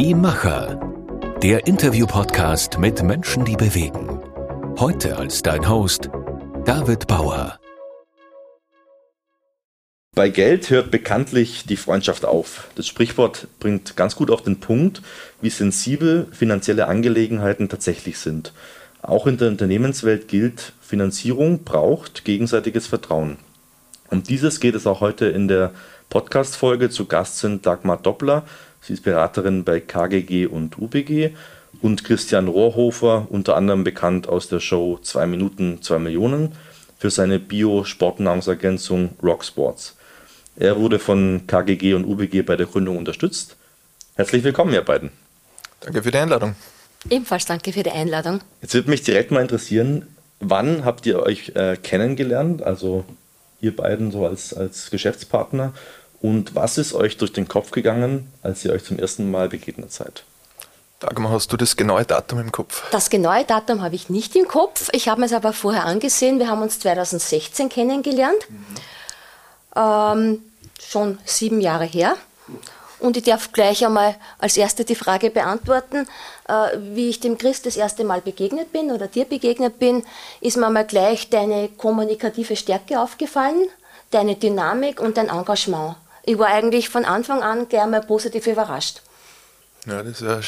Die Macher. Der Interview-Podcast mit Menschen, die bewegen. Heute als dein Host David Bauer. Bei Geld hört bekanntlich die Freundschaft auf. Das Sprichwort bringt ganz gut auf den Punkt, wie sensibel finanzielle Angelegenheiten tatsächlich sind. Auch in der Unternehmenswelt gilt, Finanzierung braucht gegenseitiges Vertrauen. Um dieses geht es auch heute in der Podcast-Folge. Zu Gast sind Dagmar Doppler, sie ist Beraterin bei KGG und UBG und Christian Rohrhofer, unter anderem bekannt aus der Show 2 Minuten 2 Millionen, für seine Bio-Sportnahrungsergänzung Rock Sports. Er wurde von KGG und UBG bei der Gründung unterstützt. Herzlich willkommen, ihr beiden. Danke für die Einladung. Ebenfalls danke für die Einladung. Jetzt würde mich direkt mal interessieren, wann habt ihr euch äh, kennengelernt, also ihr beiden so als, als Geschäftspartner, und was ist euch durch den Kopf gegangen, als ihr euch zum ersten Mal begegnet seid? Dagmar, hast du das genaue Datum im Kopf? Das genaue Datum habe ich nicht im Kopf. Ich habe mir es aber vorher angesehen. Wir haben uns 2016 kennengelernt. Mhm. Ähm, schon sieben Jahre her. Und ich darf gleich einmal als erste die Frage beantworten, äh, wie ich dem Christ das erste Mal begegnet bin oder dir begegnet bin, ist mir mal gleich deine kommunikative Stärke aufgefallen, deine Dynamik und dein Engagement. Ich war eigentlich von Anfang an gleich mal positiv überrascht. Ja, das ja,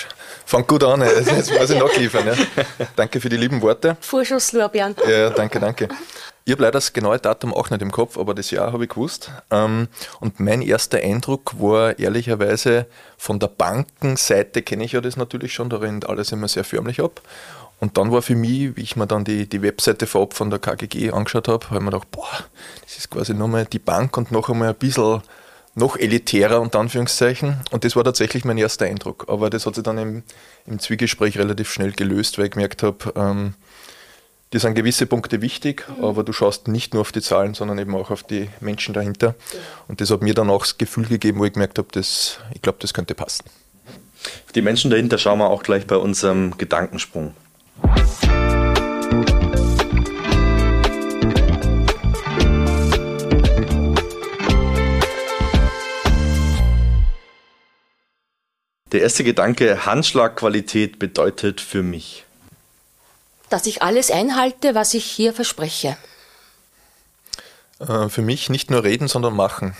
fängt gut an. Jetzt muss ich nachliefern. Ja. Danke für die lieben Worte. Vorschusslorbeeren. Ja, danke, danke. Ich habe leider das genaue Datum auch nicht im Kopf, aber das Jahr habe ich gewusst. Ähm, und mein erster Eindruck war ehrlicherweise von der Bankenseite, kenne ich ja das natürlich schon, da rennt alles immer sehr förmlich ab. Und dann war für mich, wie ich mir dann die, die Webseite vorab von der KGG angeschaut habe, habe ich mir gedacht, boah, das ist quasi nochmal die Bank und noch einmal ein bisschen noch elitärer unter Anführungszeichen. Und das war tatsächlich mein erster Eindruck. Aber das hat sich dann im, im Zwiegespräch relativ schnell gelöst, weil ich gemerkt habe, ähm, dir sind gewisse Punkte wichtig, mhm. aber du schaust nicht nur auf die Zahlen, sondern eben auch auf die Menschen dahinter. Und das hat mir dann auch das Gefühl gegeben, wo ich gemerkt habe, ich glaube, das könnte passen. Auf die Menschen dahinter schauen wir auch gleich bei unserem Gedankensprung. Der erste Gedanke, Handschlagqualität bedeutet für mich dass ich alles einhalte, was ich hier verspreche. Äh, für mich nicht nur reden, sondern machen.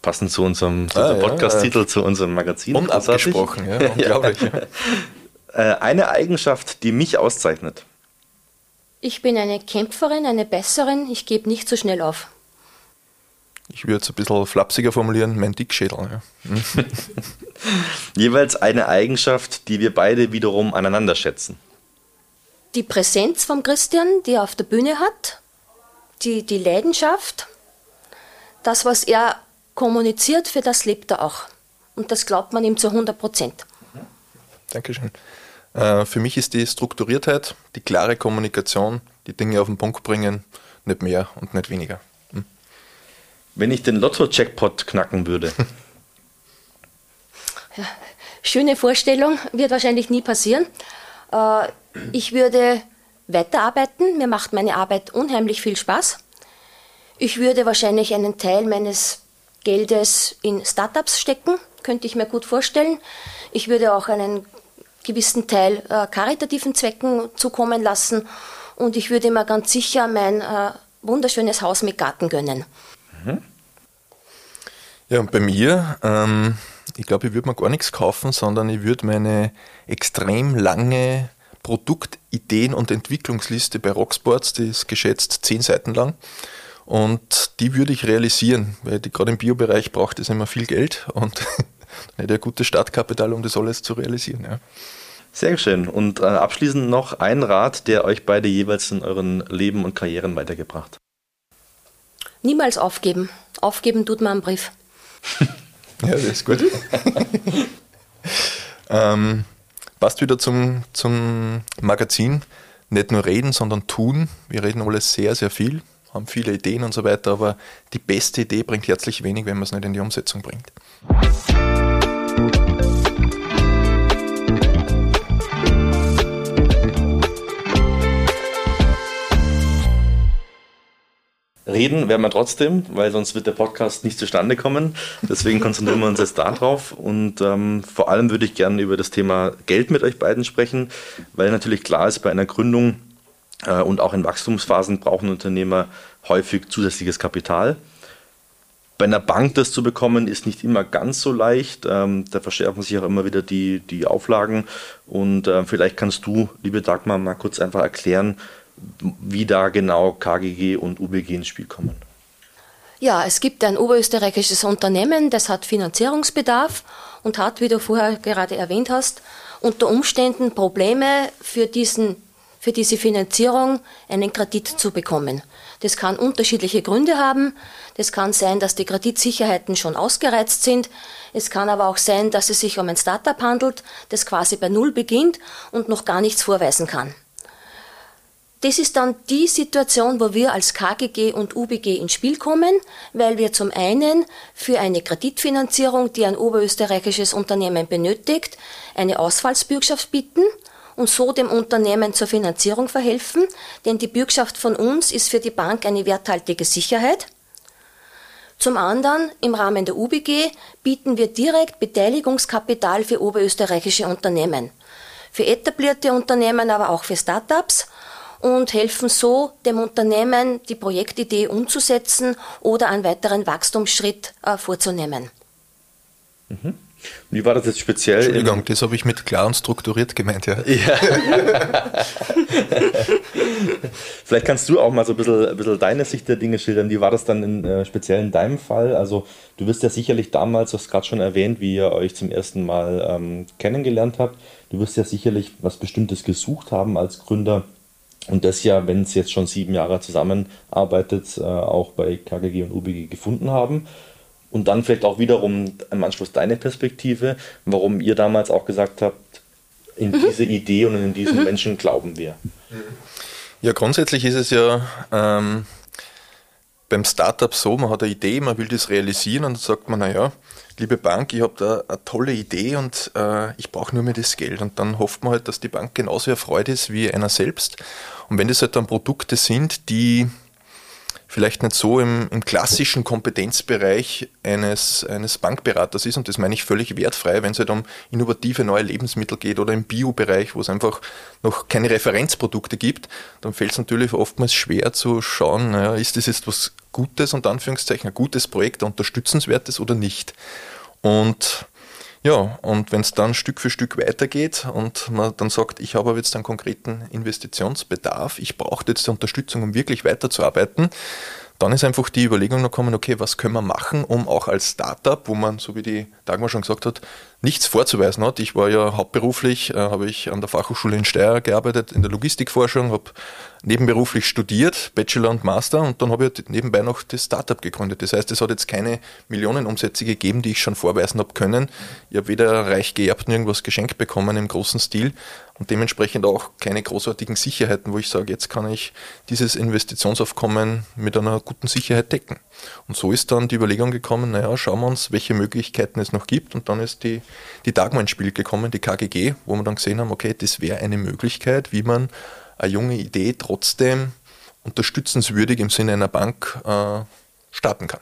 Passend zu unserem ah, Podcast-Titel, ja, zu unserem Magazin. Unabgesprochen, ja, unglaublich. Äh, eine Eigenschaft, die mich auszeichnet. Ich bin eine Kämpferin, eine Besserin, ich gebe nicht so schnell auf. Ich würde es ein bisschen flapsiger formulieren, mein Dickschädel. Ja. Jeweils eine Eigenschaft, die wir beide wiederum aneinander schätzen die Präsenz vom Christian, die er auf der Bühne hat, die, die Leidenschaft, das, was er kommuniziert, für das lebt er auch. Und das glaubt man ihm zu 100 Prozent. Dankeschön. Äh, für mich ist die Strukturiertheit, die klare Kommunikation, die Dinge auf den Punkt bringen, nicht mehr und nicht weniger. Wenn ich den Lotto-Jackpot knacken würde. ja, schöne Vorstellung, wird wahrscheinlich nie passieren. Äh, ich würde weiterarbeiten. Mir macht meine Arbeit unheimlich viel Spaß. Ich würde wahrscheinlich einen Teil meines Geldes in Startups stecken, könnte ich mir gut vorstellen. Ich würde auch einen gewissen Teil äh, karitativen Zwecken zukommen lassen und ich würde mir ganz sicher mein äh, wunderschönes Haus mit Garten gönnen. Mhm. Ja, und bei mir, ähm, ich glaube, ich würde mir gar nichts kaufen, sondern ich würde meine extrem lange Produktideen- und Entwicklungsliste bei Rocksports, die ist geschätzt zehn Seiten lang. Und die würde ich realisieren, weil gerade im Biobereich braucht es immer viel Geld und hätte ein gutes Startkapital, um das alles zu realisieren. Ja. Sehr schön. Und äh, abschließend noch ein Rat, der euch beide jeweils in euren Leben und Karrieren weitergebracht. Niemals aufgeben. Aufgeben tut man einen Brief. ja, das ist gut. ähm, Passt wieder zum, zum Magazin. Nicht nur reden, sondern tun. Wir reden alles sehr, sehr viel, haben viele Ideen und so weiter, aber die beste Idee bringt herzlich wenig, wenn man es nicht in die Umsetzung bringt. Reden werden wir trotzdem, weil sonst wird der Podcast nicht zustande kommen. Deswegen konzentrieren wir uns jetzt darauf. Und ähm, vor allem würde ich gerne über das Thema Geld mit euch beiden sprechen, weil natürlich klar ist, bei einer Gründung äh, und auch in Wachstumsphasen brauchen Unternehmer häufig zusätzliches Kapital. Bei einer Bank das zu bekommen, ist nicht immer ganz so leicht. Ähm, da verschärfen sich auch immer wieder die, die Auflagen. Und äh, vielleicht kannst du, liebe Dagmar, mal kurz einfach erklären, wie da genau KGG und UBG ins Spiel kommen. Ja, es gibt ein oberösterreichisches Unternehmen, das hat Finanzierungsbedarf und hat, wie du vorher gerade erwähnt hast, unter Umständen Probleme für, diesen, für diese Finanzierung einen Kredit zu bekommen. Das kann unterschiedliche Gründe haben. Das kann sein, dass die Kreditsicherheiten schon ausgereizt sind. Es kann aber auch sein, dass es sich um ein Startup handelt, das quasi bei Null beginnt und noch gar nichts vorweisen kann. Das ist dann die Situation, wo wir als KGG und UBG ins Spiel kommen, weil wir zum einen für eine Kreditfinanzierung, die ein oberösterreichisches Unternehmen benötigt, eine Ausfallsbürgschaft bieten und so dem Unternehmen zur Finanzierung verhelfen, denn die Bürgschaft von uns ist für die Bank eine werthaltige Sicherheit. Zum anderen, im Rahmen der UBG bieten wir direkt Beteiligungskapital für oberösterreichische Unternehmen. Für etablierte Unternehmen, aber auch für Startups und helfen so dem Unternehmen, die Projektidee umzusetzen oder einen weiteren Wachstumsschritt äh, vorzunehmen. Mhm. Wie war das jetzt speziell? Entschuldigung, das habe ich mit klar und strukturiert gemeint, ja. ja. Vielleicht kannst du auch mal so ein bisschen, ein bisschen, deine Sicht der Dinge schildern. Wie war das dann in, äh, speziell in deinem Fall? Also du wirst ja sicherlich damals, du hast gerade schon erwähnt, wie ihr euch zum ersten Mal ähm, kennengelernt habt. Du wirst ja sicherlich was Bestimmtes gesucht haben als Gründer und das ja, wenn es jetzt schon sieben Jahre zusammenarbeitet, äh, auch bei KGG und UBG gefunden haben. Und dann vielleicht auch wiederum im Anschluss deine Perspektive, warum ihr damals auch gesagt habt, in mhm. diese Idee und in diesen mhm. Menschen glauben wir. Ja, grundsätzlich ist es ja ähm, beim Startup so, man hat eine Idee, man will das realisieren und dann sagt man, naja, liebe Bank, ich habe da eine tolle Idee und äh, ich brauche nur mehr das Geld. Und dann hofft man halt, dass die Bank genauso erfreut ist wie einer selbst. Und wenn das halt dann Produkte sind, die vielleicht nicht so im, im, klassischen Kompetenzbereich eines, eines Bankberaters ist, und das meine ich völlig wertfrei, wenn es halt um innovative neue Lebensmittel geht oder im Bio-Bereich, wo es einfach noch keine Referenzprodukte gibt, dann fällt es natürlich oftmals schwer zu schauen, naja, ist das jetzt was Gutes, und Anführungszeichen, ein gutes Projekt, ein unterstützenswertes oder nicht. Und ja, und wenn es dann Stück für Stück weitergeht und man dann sagt, ich habe jetzt einen konkreten Investitionsbedarf, ich brauche jetzt die Unterstützung, um wirklich weiterzuarbeiten, dann ist einfach die Überlegung gekommen, okay, was können wir machen, um auch als Startup, wo man, so wie die Dagmar schon gesagt hat, nichts vorzuweisen hat. Ich war ja hauptberuflich, äh, habe ich an der Fachhochschule in Steyr gearbeitet, in der Logistikforschung, habe nebenberuflich studiert, Bachelor und Master und dann habe ich nebenbei noch das Startup gegründet. Das heißt, es hat jetzt keine Millionenumsätze gegeben, die ich schon vorweisen habe können. Ich habe weder reich geerbt noch irgendwas geschenkt bekommen im großen Stil und dementsprechend auch keine großartigen Sicherheiten, wo ich sage, jetzt kann ich dieses Investitionsaufkommen mit einer guten Sicherheit decken. Und so ist dann die Überlegung gekommen, naja, schauen wir uns, welche Möglichkeiten es noch gibt und dann ist die, die Dagmar ins Spiel gekommen, die KGG, wo wir dann gesehen haben, okay, das wäre eine Möglichkeit, wie man eine junge Idee trotzdem unterstützenswürdig im Sinne einer Bank äh, starten kann.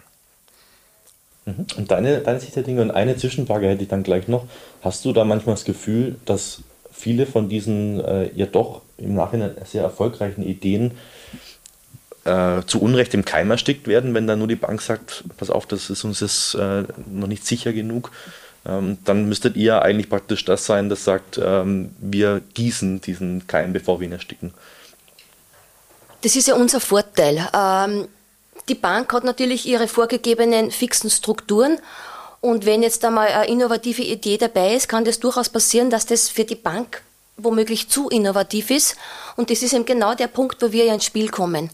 Mhm. Und deine, deine Sicht der Dinge und eine Zwischenfrage hätte ich dann gleich noch. Hast du da manchmal das Gefühl, dass viele von diesen äh, ja doch im Nachhinein sehr erfolgreichen Ideen äh, zu Unrecht im Keim erstickt werden, wenn dann nur die Bank sagt, pass auf, das ist uns jetzt äh, noch nicht sicher genug. Ähm, dann müsstet ihr eigentlich praktisch das sein, das sagt, ähm, wir gießen diesen Keim, bevor wir ihn ersticken. Das ist ja unser Vorteil. Ähm, die Bank hat natürlich ihre vorgegebenen fixen Strukturen und wenn jetzt einmal eine innovative Idee dabei ist, kann das durchaus passieren, dass das für die Bank womöglich zu innovativ ist. Und das ist eben genau der Punkt, wo wir ja ins Spiel kommen.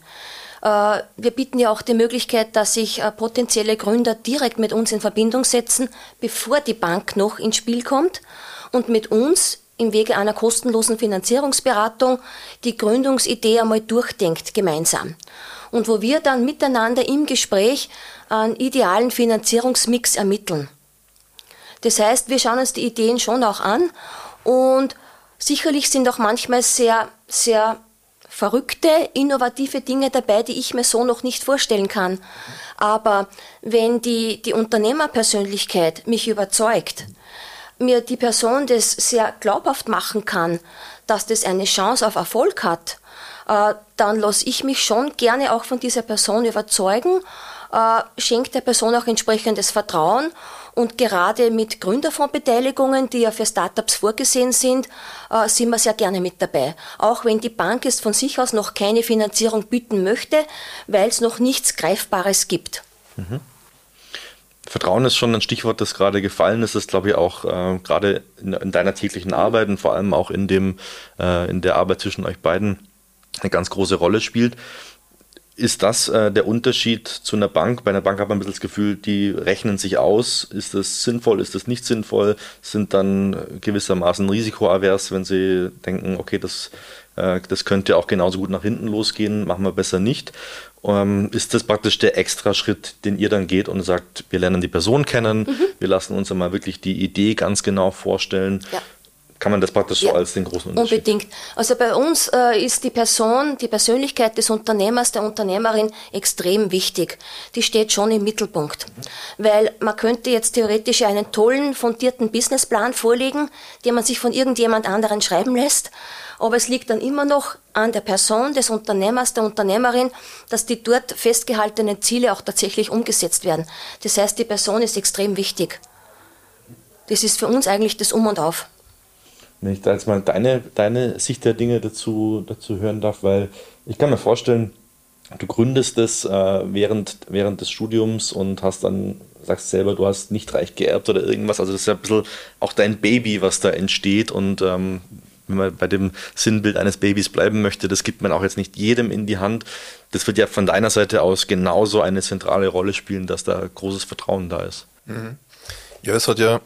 Äh, wir bieten ja auch die Möglichkeit, dass sich äh, potenzielle Gründer direkt mit uns in Verbindung setzen, bevor die Bank noch ins Spiel kommt und mit uns im Wege einer kostenlosen Finanzierungsberatung die Gründungsidee einmal durchdenkt gemeinsam. Und wo wir dann miteinander im Gespräch einen idealen Finanzierungsmix ermitteln. Das heißt, wir schauen uns die Ideen schon auch an und sicherlich sind auch manchmal sehr, sehr verrückte, innovative Dinge dabei, die ich mir so noch nicht vorstellen kann. Aber wenn die, die Unternehmerpersönlichkeit mich überzeugt, mir die Person das sehr glaubhaft machen kann, dass das eine Chance auf Erfolg hat, äh, dann lasse ich mich schon gerne auch von dieser Person überzeugen, äh, schenke der Person auch entsprechendes Vertrauen und gerade mit Gründerfondsbeteiligungen, die ja für Startups vorgesehen sind, äh, sind wir sehr gerne mit dabei. Auch wenn die Bank es von sich aus noch keine Finanzierung bieten möchte, weil es noch nichts Greifbares gibt. Mhm. Vertrauen ist schon ein Stichwort, das gerade gefallen ist. Das glaube ich auch äh, gerade in, in, deiner täglichen Arbeit und vor allem auch in, dem, äh, in der Arbeit zwischen euch beiden eine ganz große Rolle spielt. Ist das äh, der Unterschied zu einer Bank? Bei einer Bank hat man ein bisschen das Gefühl, die rechnen sich aus. Ist das sinnvoll, ist das nicht sinnvoll? Sind dann gewissermaßen risikoavers, wenn sie denken, okay, das, äh, das könnte auch genauso gut nach hinten losgehen, machen wir besser nicht. Ähm, ist das praktisch der Extraschritt, den ihr dann geht und sagt, wir lernen die Person kennen, mhm. wir lassen uns einmal wirklich die Idee ganz genau vorstellen. Ja. Kann man das praktisch ja, so als den großen Unterschied? Unbedingt. Also bei uns äh, ist die Person, die Persönlichkeit des Unternehmers, der Unternehmerin extrem wichtig. Die steht schon im Mittelpunkt. Mhm. Weil man könnte jetzt theoretisch einen tollen, fundierten Businessplan vorlegen, den man sich von irgendjemand anderen schreiben lässt aber es liegt dann immer noch an der Person des Unternehmers, der Unternehmerin, dass die dort festgehaltenen Ziele auch tatsächlich umgesetzt werden. Das heißt, die Person ist extrem wichtig. Das ist für uns eigentlich das Um und Auf. Wenn ich da jetzt mal deine, deine Sicht der Dinge dazu, dazu hören darf, weil ich kann mir vorstellen, du gründest es äh, während, während des Studiums und hast dann, sagst selber, du hast nicht reich geerbt oder irgendwas. Also das ist ja ein bisschen auch dein Baby, was da entsteht und ähm, wenn man bei dem Sinnbild eines Babys bleiben möchte, das gibt man auch jetzt nicht jedem in die Hand. Das wird ja von deiner Seite aus genauso eine zentrale Rolle spielen, dass da großes Vertrauen da ist. Mhm. Ja, es hat ja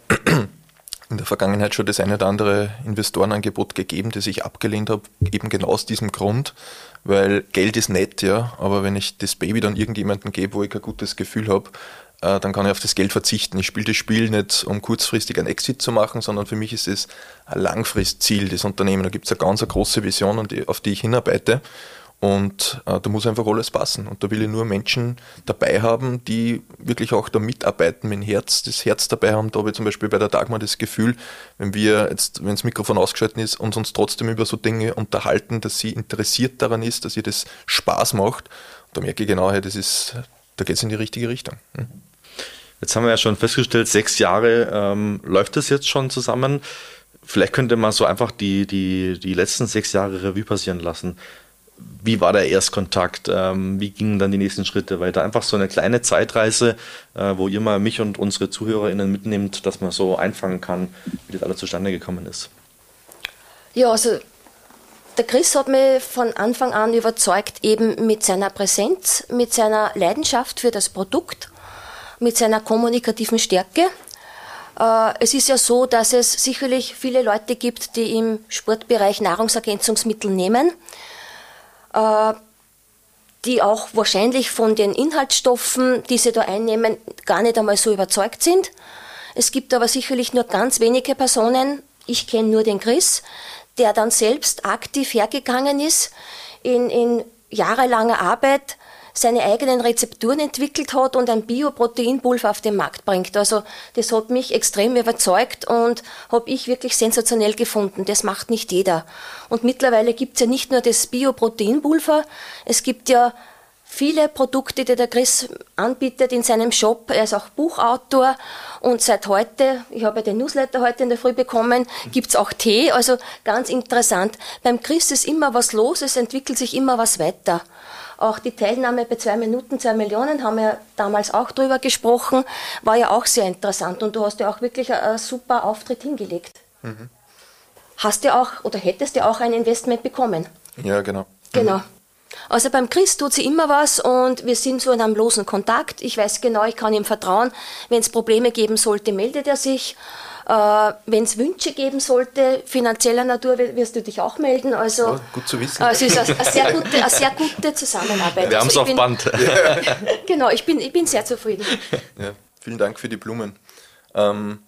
in der Vergangenheit schon das eine oder andere Investorenangebot gegeben, das ich abgelehnt habe, eben genau aus diesem Grund, weil Geld ist nett, ja, aber wenn ich das Baby dann irgendjemandem gebe, wo ich kein gutes Gefühl habe, äh, dann kann ich auf das Geld verzichten. Ich spiele das Spiel nicht, um kurzfristig einen Exit zu machen, sondern für mich ist es ein Langfristziel des Unternehmens. Da gibt es eine ganz eine große Vision, auf die ich hinarbeite. Und äh, da muss einfach alles passen. Und da will ich nur Menschen dabei haben, die wirklich auch da mitarbeiten, mit dem Herz, das Herz dabei haben. Da habe ich zum Beispiel bei der Dagmar das Gefühl, wenn wir jetzt, wenn das Mikrofon ausgeschaltet ist und uns trotzdem über so Dinge unterhalten, dass sie interessiert daran ist, dass ihr das Spaß macht, da merke ich genau, hey, das ist, da geht es in die richtige Richtung. Hm? Jetzt haben wir ja schon festgestellt, sechs Jahre ähm, läuft das jetzt schon zusammen. Vielleicht könnte man so einfach die, die, die letzten sechs Jahre Revue passieren lassen. Wie war der Erstkontakt? Ähm, wie gingen dann die nächsten Schritte weiter? Einfach so eine kleine Zeitreise, äh, wo ihr mal mich und unsere ZuhörerInnen mitnimmt, dass man so einfangen kann, wie das alles zustande gekommen ist. Ja, also der Chris hat mich von Anfang an überzeugt, eben mit seiner Präsenz, mit seiner Leidenschaft für das Produkt mit seiner kommunikativen Stärke. Äh, es ist ja so, dass es sicherlich viele Leute gibt, die im Sportbereich Nahrungsergänzungsmittel nehmen, die auch wahrscheinlich von den Inhaltsstoffen, die sie da einnehmen, gar nicht einmal so überzeugt sind. Es gibt aber sicherlich nur ganz wenige Personen, ich kenne nur den Chris, der dann selbst aktiv hergegangen ist in, in jahrelanger Arbeit seine eigenen Rezepturen entwickelt hat und ein Bioproteinpulver auf den Markt bringt. Also das hat mich extrem überzeugt und habe ich wirklich sensationell gefunden. Das macht nicht jeder. Und mittlerweile gibt es ja nicht nur das Bioproteinpulver, es gibt ja viele Produkte, die der Chris anbietet in seinem Shop. Er ist auch Buchautor und seit heute, ich habe den Newsletter heute in der Früh bekommen, gibt es auch Tee. Also ganz interessant. Beim Chris ist immer was los, es entwickelt sich immer was weiter. Auch die Teilnahme bei zwei Minuten, zwei Millionen, haben wir damals auch drüber gesprochen, war ja auch sehr interessant und du hast ja auch wirklich einen super Auftritt hingelegt. Mhm. Hast du auch oder hättest du auch ein Investment bekommen? Ja, genau. Genau. Also beim Chris tut sie immer was und wir sind so in einem losen Kontakt. Ich weiß genau, ich kann ihm vertrauen. Wenn es Probleme geben sollte, meldet er sich. Äh, Wenn es Wünsche geben sollte, finanzieller Natur, wirst du dich auch melden. Also, oh, gut zu wissen. Äh, es ist eine, eine, sehr gute, eine sehr gute Zusammenarbeit. Wir haben es also auf Band. genau, ich bin, ich bin sehr zufrieden. Ja, vielen Dank für die Blumen. Ähm,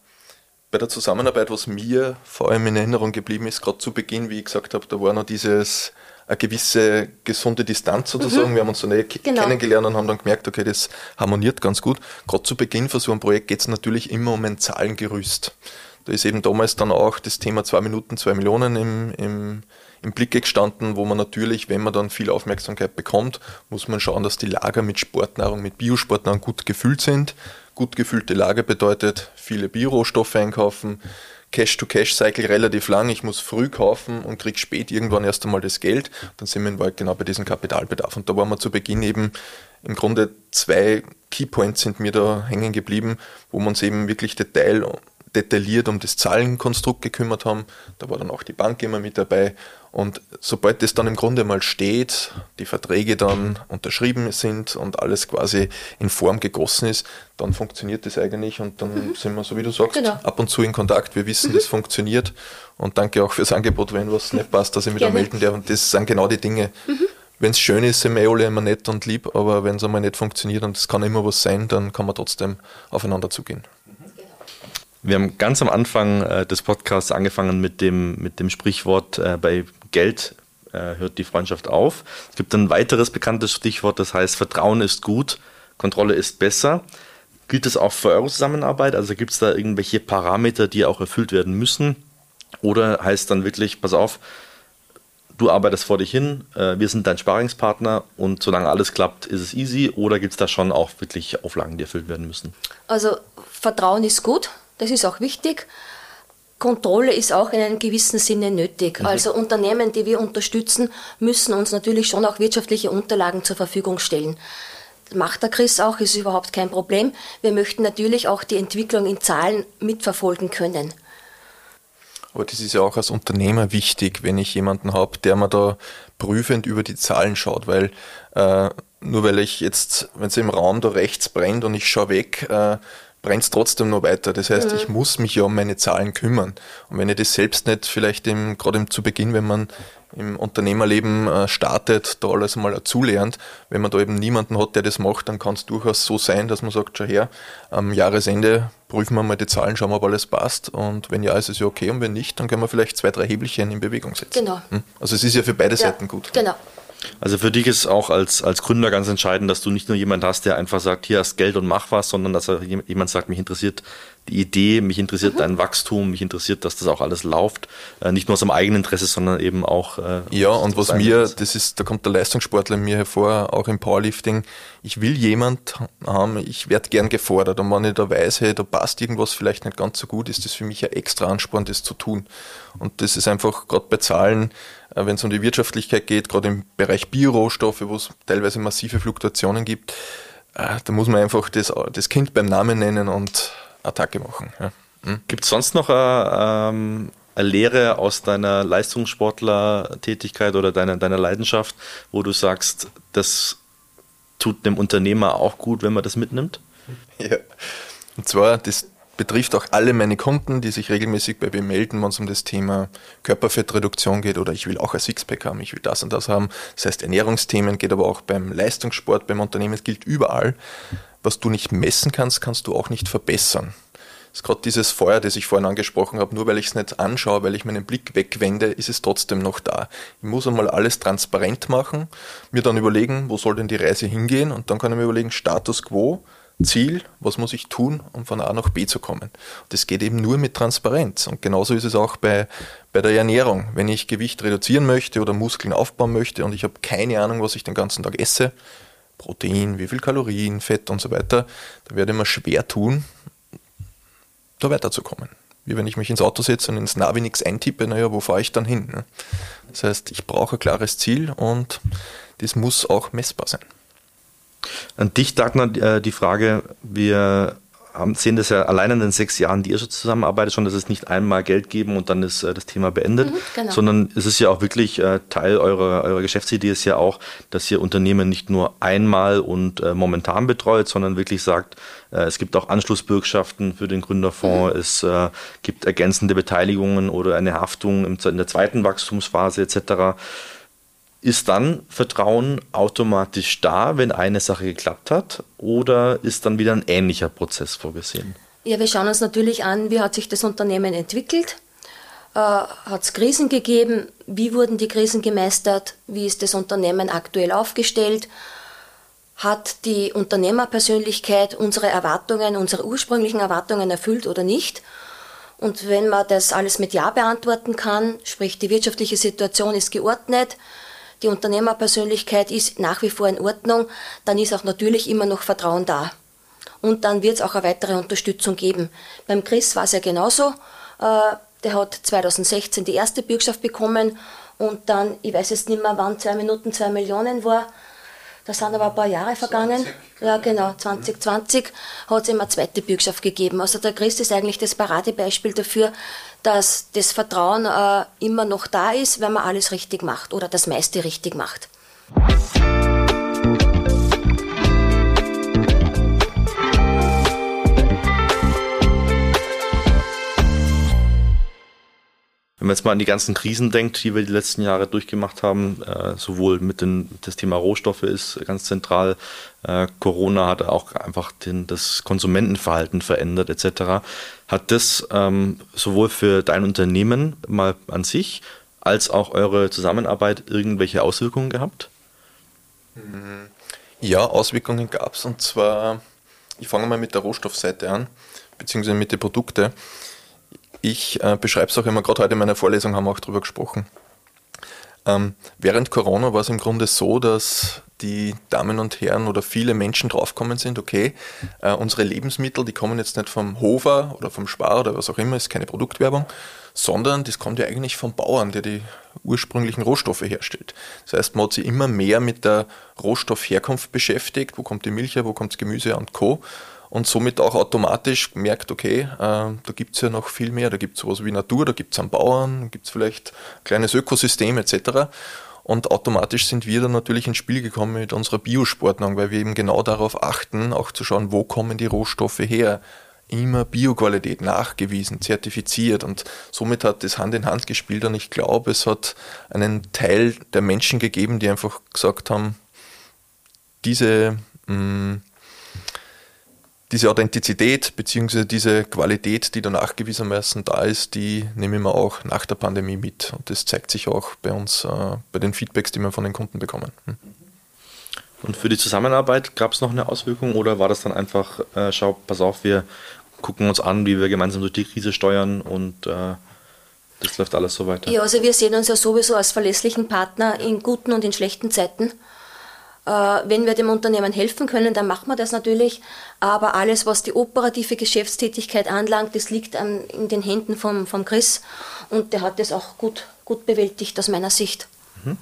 bei der Zusammenarbeit, was mir vor allem in Erinnerung geblieben ist, gerade zu Beginn, wie ich gesagt habe, da war noch dieses eine gewisse gesunde Distanz sozusagen. Mhm. Wir haben uns so näher genau. kennengelernt und haben dann gemerkt, okay, das harmoniert ganz gut. Gerade zu Beginn von so einem Projekt geht es natürlich immer um ein Zahlengerüst. Da ist eben damals dann auch das Thema zwei Minuten, zwei Millionen im, im, im Blicke gestanden, wo man natürlich, wenn man dann viel Aufmerksamkeit bekommt, muss man schauen, dass die Lager mit Sportnahrung, mit Biosportnahrung gut gefüllt sind. Gut gefüllte Lager bedeutet viele Biorohstoffe einkaufen, Cash-to-Cash-Cycle relativ lang. Ich muss früh kaufen und kriege spät irgendwann erst einmal das Geld. Dann sind wir in Wahrheit genau bei diesem Kapitalbedarf. Und da waren wir zu Beginn eben im Grunde zwei Keypoints sind mir da hängen geblieben, wo wir uns eben wirklich Detail detailliert um das Zahlenkonstrukt gekümmert haben. Da war dann auch die Bank immer mit dabei. Und sobald das dann im Grunde mal steht, die Verträge dann unterschrieben sind und alles quasi in Form gegossen ist, dann funktioniert das eigentlich und dann mhm. sind wir, so wie du sagst, genau. ab und zu in Kontakt. Wir wissen, mhm. das funktioniert. Und danke auch fürs Angebot, wenn was nicht passt, dass ich mich da melden darf. Und das sind genau die Dinge. Mhm. Wenn es schön ist, sind wir eh alle immer nett und lieb, aber wenn es einmal nicht funktioniert und es kann immer was sein, dann kann man trotzdem aufeinander zugehen. Wir haben ganz am Anfang äh, des Podcasts angefangen mit dem, mit dem Sprichwort, äh, bei Geld äh, hört die Freundschaft auf. Es gibt ein weiteres bekanntes Stichwort, das heißt, Vertrauen ist gut, Kontrolle ist besser. Gilt das auch für eure Zusammenarbeit? Also gibt es da irgendwelche Parameter, die auch erfüllt werden müssen? Oder heißt dann wirklich, pass auf, du arbeitest vor dich hin, äh, wir sind dein Sparingspartner und solange alles klappt, ist es easy? Oder gibt es da schon auch wirklich Auflagen, die erfüllt werden müssen? Also Vertrauen ist gut, das ist auch wichtig. Kontrolle ist auch in einem gewissen Sinne nötig. Mhm. Also Unternehmen, die wir unterstützen, müssen uns natürlich schon auch wirtschaftliche Unterlagen zur Verfügung stellen. Macht der Chris auch, ist überhaupt kein Problem. Wir möchten natürlich auch die Entwicklung in Zahlen mitverfolgen können. Aber das ist ja auch als Unternehmer wichtig, wenn ich jemanden habe, der mir da prüfend über die Zahlen schaut, weil äh, nur weil ich jetzt, wenn es im Raum da rechts brennt und ich schaue weg, äh, brennt es trotzdem noch weiter. Das heißt, mhm. ich muss mich ja um meine Zahlen kümmern. Und wenn ich das selbst nicht vielleicht im, gerade im, zu Beginn, wenn man im Unternehmerleben äh, startet, da alles mal dazulernt, wenn man da eben niemanden hat, der das macht, dann kann es durchaus so sein, dass man sagt, schau her, am Jahresende prüfen wir mal die Zahlen, schauen wir, ob alles passt. Und wenn ja, ist es ja okay. Und wenn nicht, dann können wir vielleicht zwei, drei Hebelchen in Bewegung setzen. Genau. Hm? Also es ist ja für beide ja, Seiten gut. Genau. Also für dich ist auch als, als Gründer ganz entscheidend, dass du nicht nur jemand hast, der einfach sagt, hier hast Geld und mach was, sondern dass jemand sagt, mich interessiert die Idee, mich interessiert mhm. dein Wachstum, mich interessiert, dass das auch alles läuft. Äh, nicht nur aus dem eigenen Interesse, sondern eben auch. Äh, ja, und was mir, ist. das ist, da kommt der Leistungssportler in mir hervor, auch im Powerlifting. Ich will jemand haben, ich werde gern gefordert. Und wenn ich da weiß, hey, da passt irgendwas vielleicht nicht ganz so gut, ist das für mich ein extra Ansporn, das zu tun. Und das ist einfach gerade bei Zahlen, wenn es um die Wirtschaftlichkeit geht, gerade im Bereich Biorohstoffe, wo es teilweise massive Fluktuationen gibt, äh, da muss man einfach das, das Kind beim Namen nennen und Attacke machen. Ja. Hm? Gibt es sonst noch eine, ähm, eine Lehre aus deiner Leistungssportler-Tätigkeit oder deiner, deiner Leidenschaft, wo du sagst, das tut dem Unternehmer auch gut, wenn man das mitnimmt? Ja. Und zwar das betrifft auch alle meine Kunden, die sich regelmäßig bei mir melden, wenn es um das Thema Körperfettreduktion geht oder ich will auch ein Sixpack haben, ich will das und das haben. Das heißt Ernährungsthemen geht aber auch beim Leistungssport, beim Unternehmen, es gilt überall. Was du nicht messen kannst, kannst du auch nicht verbessern. Das ist gerade dieses Feuer, das ich vorhin angesprochen habe, nur weil ich es nicht anschaue, weil ich meinen Blick wegwende, ist es trotzdem noch da. Ich muss einmal alles transparent machen, mir dann überlegen, wo soll denn die Reise hingehen und dann kann ich mir überlegen, Status quo, Ziel, was muss ich tun, um von A nach B zu kommen. Das geht eben nur mit Transparenz. Und genauso ist es auch bei, bei der Ernährung. Wenn ich Gewicht reduzieren möchte oder Muskeln aufbauen möchte und ich habe keine Ahnung, was ich den ganzen Tag esse, Protein, wie viel Kalorien, Fett und so weiter, dann werde ich mir schwer tun, da weiterzukommen. Wie wenn ich mich ins Auto setze und ins Navi nichts eintippe, naja, wo fahre ich dann hin? Ne? Das heißt, ich brauche ein klares Ziel und das muss auch messbar sein. An dich, Dagmar, äh, die Frage, wir haben, sehen das ja allein in den sechs Jahren, die ihr so zusammenarbeitet, schon, dass es nicht einmal Geld geben und dann ist äh, das Thema beendet, mhm, genau. sondern es ist ja auch wirklich äh, Teil eurer, eurer Geschäftsidee ist ja auch, dass ihr Unternehmen nicht nur einmal und äh, momentan betreut, sondern wirklich sagt, es gibt auch Anschlussbürgschaften für den Gründerfonds, mhm. es gibt ergänzende Beteiligungen oder eine Haftung im, in der zweiten Wachstumsphase etc ist dann Vertrauen automatisch da, wenn eine Sache geklappt hat? Oder ist dann wieder ein ähnlicher Prozess vorgesehen? Ja, wir schauen uns natürlich an, wie hat sich das Unternehmen entwickelt. äh, hat es Krisen gegeben, wie wurden die Krisen gemeistert, wie ist das Unternehmen aktuell aufgestellt, hat die Unternehmerpersönlichkeit unsere Erwartungen, unsere ursprünglichen Erwartungen erfüllt oder nicht. Und wenn man das alles mit Ja beantworten kann, sprich die wirtschaftliche Situation ist geordnet, die Unternehmerpersönlichkeit ist nach wie vor in Ordnung, dann ist auch natürlich immer noch Vertrauen da. Und dann wird es auch eine weitere Unterstützung geben. Beim Chris war es ja genauso. Äh, der hat 2016 die erste Bürgschaft bekommen und dann, ich weiß jetzt nicht mehr, wann zwei Minuten zwei Millionen war. Da sind aber ein paar Jahre vergangen. 20. Ja, genau, 2020 hat es ihm eine zweite Bürgschaft gegeben. Also der Christ ist eigentlich das Paradebeispiel dafür, dass das Vertrauen äh, immer noch da ist, wenn man alles richtig macht oder das meiste richtig macht. Wenn man jetzt mal an die ganzen Krisen denkt, die wir die letzten Jahre durchgemacht haben, äh, sowohl mit den, das Thema Rohstoffe ist ganz zentral, äh, Corona hat auch einfach den, das Konsumentenverhalten verändert etc. Hat das ähm, sowohl für dein Unternehmen mal an sich als auch eure Zusammenarbeit irgendwelche Auswirkungen gehabt? Ja, Auswirkungen gab es und zwar, ich fange mal mit der Rohstoffseite an, beziehungsweise mit den Produkten. Ich äh, beschreibe es auch immer, gerade heute in meiner Vorlesung haben wir auch darüber gesprochen. Ähm, während Corona war es im Grunde so, dass die Damen und Herren oder viele Menschen draufgekommen sind, okay, äh, unsere Lebensmittel, die kommen jetzt nicht vom Hofer oder vom Spar oder was auch immer, ist keine Produktwerbung, sondern das kommt ja eigentlich vom Bauern, der die ursprünglichen Rohstoffe herstellt. Das heißt, man hat sich immer mehr mit der Rohstoffherkunft beschäftigt, wo kommt die Milch her, wo kommt das Gemüse und Co und somit auch automatisch merkt, okay, äh, da gibt es ja noch viel mehr, da gibt es sowas wie Natur, da gibt es einen Bauern, da gibt es vielleicht ein kleines Ökosystem etc. Und automatisch sind wir dann natürlich ins Spiel gekommen mit unserer Biosportnung, weil wir eben genau darauf achten, auch zu schauen, wo kommen die Rohstoffe her. Immer Bioqualität nachgewiesen, zertifiziert und somit hat das Hand in Hand gespielt und ich glaube, es hat einen Teil der Menschen gegeben, die einfach gesagt haben, diese mh, mm, diese Authentizität bzw. diese Qualität, die da nachgewiesenermaßen da ist, die nehmen wir auch nach der Pandemie mit. Und das zeigt sich auch bei uns, äh, bei den Feedbacks, die wir von den Kunden bekommen. Hm. Und für die Zusammenarbeit gab es noch eine Auswirkung oder war das dann einfach, äh, schau, pass auf, wir gucken uns an, wie wir gemeinsam durch die Krise steuern und äh, das läuft alles so weiter? Ja, also wir sehen uns ja sowieso als verlässlichen Partner in guten und in schlechten Zeiten. Äh, wenn wir dem Unternehmen helfen können, dann machen wir das natürlich. Aber alles, was die operative Geschäftstätigkeit anlangt, das liegt in den Händen vom, vom Chris. Und der hat das auch gut, gut bewältigt aus meiner Sicht. Mhm.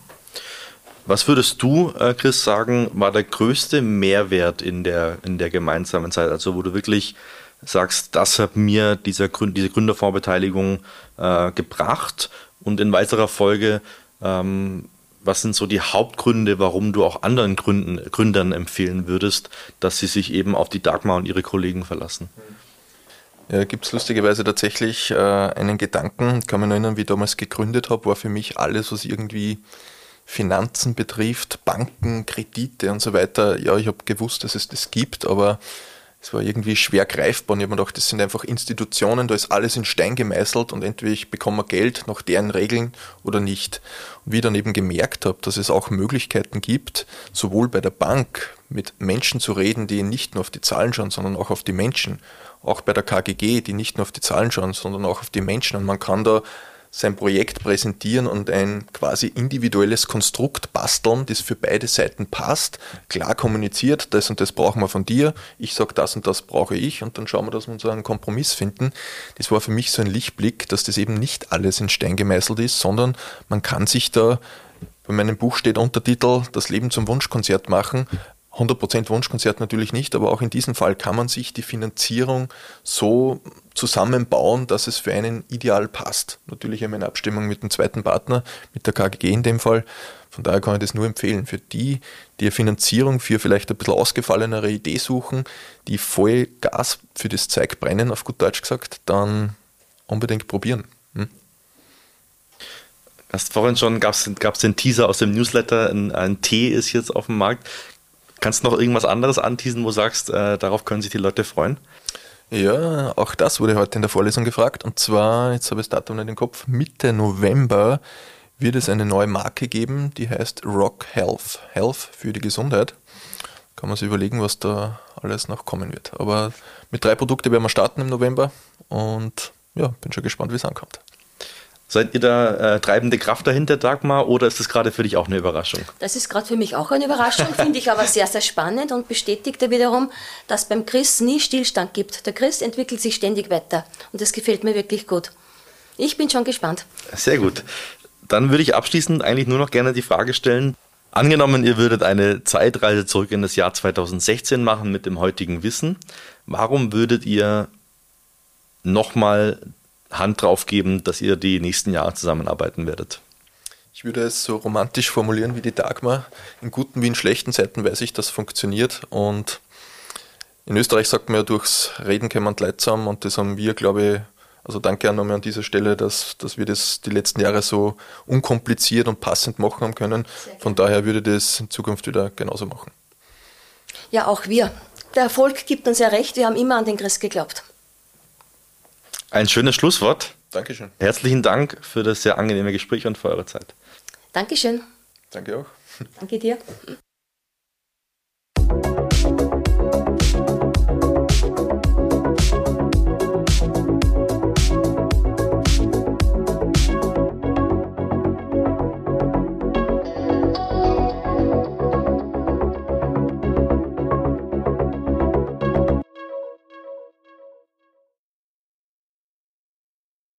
Was würdest du, äh, Chris, sagen, war der größte Mehrwert in der, in der gemeinsamen Zeit? Also wo du wirklich sagst, das hat mir dieser diese Gründerfondsbeteiligung äh, gebracht und in weiterer Folge ähm, was sind so die Hauptgründe, warum du auch anderen Gründen, Gründern empfehlen würdest, dass sie sich eben auf die Dagmar und ihre Kollegen verlassen? Ja, gibt es lustigerweise tatsächlich äh, einen Gedanken, ich kann mich erinnern, wie ich damals gegründet habe, war für mich alles, was irgendwie Finanzen betrifft, Banken, Kredite und so weiter. Ja, ich habe gewusst, dass es das gibt, aber es war irgendwie schwer greifbar und ich habe mir gedacht, das sind einfach Institutionen, da ist alles in Stein gemeißelt und entweder ich bekomme Geld nach deren Regeln oder nicht. Und wie ich dann eben gemerkt habe, dass es auch Möglichkeiten gibt, sowohl bei der Bank mit Menschen zu reden, die nicht nur auf die Zahlen schauen, sondern auch auf die Menschen, auch bei der KGG, die nicht nur auf die Zahlen schauen, sondern auch auf die Menschen und man kann da sein Projekt präsentieren und ein quasi individuelles Konstrukt basteln, das für beide Seiten passt, klar kommuniziert, das und das brauchen wir von dir, ich sage das und das brauche ich und dann schauen wir, dass wir uns einen Kompromiss finden. Das war für mich so ein Lichtblick, dass das eben nicht alles in Stein gemeißelt ist, sondern man kann sich da bei meinem Buch steht Untertitel Das Leben zum Wunschkonzert machen. 100% Wunschkonzert natürlich nicht, aber auch in diesem Fall kann man sich die Finanzierung so zusammenbauen, dass es für einen ideal passt. Natürlich immer in Abstimmung mit dem zweiten Partner, mit der KGG in dem Fall. Von daher kann ich das nur empfehlen. Für die, die eine Finanzierung für vielleicht ein bisschen ausgefallenere Idee suchen, die voll Gas für das Zeug brennen, auf gut Deutsch gesagt, dann unbedingt probieren. Hm? Hast vorhin schon, gab es den Teaser aus dem Newsletter, ein, ein Tee ist jetzt auf dem Markt. Kannst du noch irgendwas anderes anteasen, wo du sagst, äh, darauf können sich die Leute freuen? Ja, auch das wurde heute in der Vorlesung gefragt. Und zwar, jetzt habe ich das Datum nicht im Kopf, Mitte November wird es eine neue Marke geben, die heißt Rock Health. Health für die Gesundheit. Kann man sich überlegen, was da alles noch kommen wird. Aber mit drei Produkten werden wir starten im November und ja, bin schon gespannt, wie es ankommt. Seid ihr da äh, treibende Kraft dahinter, Dagmar, oder ist das gerade für dich auch eine Überraschung? Das ist gerade für mich auch eine Überraschung, finde ich aber sehr, sehr spannend und bestätigt ja wiederum, dass beim Chris nie Stillstand gibt. Der Chris entwickelt sich ständig weiter und das gefällt mir wirklich gut. Ich bin schon gespannt. Sehr gut. Dann würde ich abschließend eigentlich nur noch gerne die Frage stellen, Angenommen, ihr würdet eine Zeitreise zurück in das Jahr 2016 machen mit dem heutigen Wissen, warum würdet ihr nochmal Hand drauf geben, dass ihr die nächsten Jahre zusammenarbeiten werdet? Ich würde es so romantisch formulieren wie die Dagmar. In guten wie in schlechten Zeiten weiß ich, dass funktioniert. Und in Österreich sagt man ja, durchs Reden kann man Leid zusammen. Und das haben wir, glaube ich, also danke auch nochmal an dieser Stelle, dass, dass wir das die letzten Jahre so unkompliziert und passend machen haben können. Von daher würde ich das in Zukunft wieder genauso machen. Ja, auch wir. Der Erfolg gibt uns ja recht, wir haben immer an den Christ geglaubt. Ein schönes Schlusswort. Dankeschön. Herzlichen Dank für das sehr angenehme Gespräch und für eure Zeit. Dankeschön. Danke auch. Danke dir.